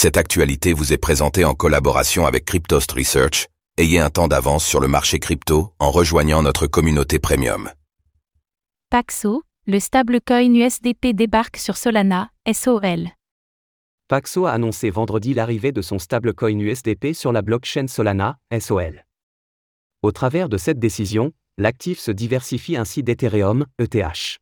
Cette actualité vous est présentée en collaboration avec Cryptost Research. Ayez un temps d'avance sur le marché crypto en rejoignant notre communauté premium. Paxo, le stablecoin USDP débarque sur Solana, SOL. Paxo a annoncé vendredi l'arrivée de son stablecoin USDP sur la blockchain Solana, SOL. Au travers de cette décision, l'actif se diversifie ainsi d'Ethereum, ETH.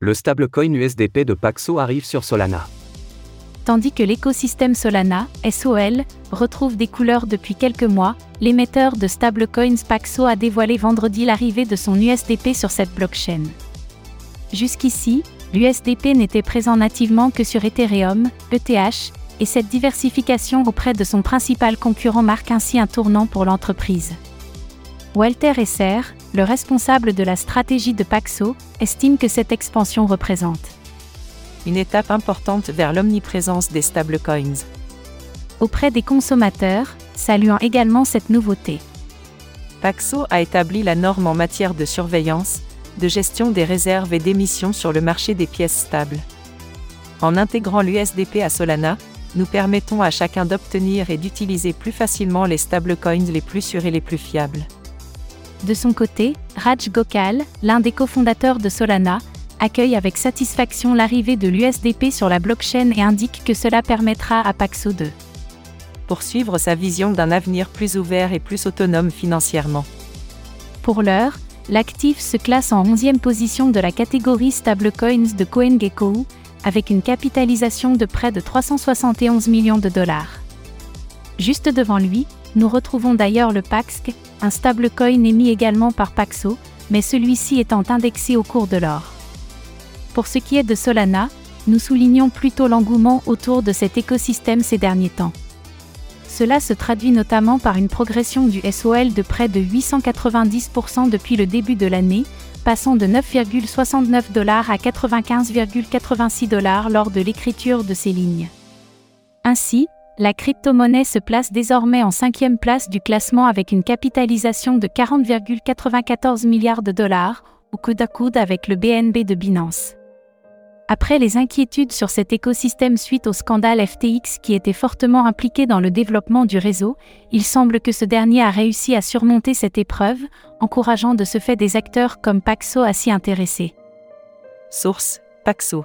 Le stablecoin USDP de Paxo arrive sur Solana. Tandis que l'écosystème Solana, SOL, retrouve des couleurs depuis quelques mois, l'émetteur de stablecoins Paxo a dévoilé vendredi l'arrivée de son USDP sur cette blockchain. Jusqu'ici, l'USDP n'était présent nativement que sur Ethereum, ETH, et cette diversification auprès de son principal concurrent marque ainsi un tournant pour l'entreprise. Walter Esser, le responsable de la stratégie de Paxo, estime que cette expansion représente une étape importante vers l'omniprésence des stablecoins. Auprès des consommateurs, saluant également cette nouveauté. Paxo a établi la norme en matière de surveillance, de gestion des réserves et d'émissions sur le marché des pièces stables. En intégrant l'USDP à Solana, nous permettons à chacun d'obtenir et d'utiliser plus facilement les stablecoins les plus sûrs et les plus fiables. De son côté, Raj Gokal, l'un des cofondateurs de Solana, accueille avec satisfaction l'arrivée de l'USDP sur la blockchain et indique que cela permettra à Paxo de poursuivre sa vision d'un avenir plus ouvert et plus autonome financièrement. Pour l'heure, l'actif se classe en 11e position de la catégorie stablecoins de CoinGecko, avec une capitalisation de près de 371 millions de dollars. Juste devant lui, nous retrouvons d'ailleurs le PAXC, un stablecoin émis également par Paxo, mais celui-ci étant indexé au cours de l'or. Pour ce qui est de Solana, nous soulignons plutôt l'engouement autour de cet écosystème ces derniers temps. Cela se traduit notamment par une progression du SOL de près de 890% depuis le début de l'année, passant de 9,69 dollars à 95,86 dollars lors de l'écriture de ces lignes. Ainsi, la crypto-monnaie se place désormais en cinquième place du classement avec une capitalisation de 40,94 milliards de dollars, au coude à coude avec le BNB de Binance. Après les inquiétudes sur cet écosystème suite au scandale FTX qui était fortement impliqué dans le développement du réseau, il semble que ce dernier a réussi à surmonter cette épreuve, encourageant de ce fait des acteurs comme Paxo à s'y intéresser. Source Paxo.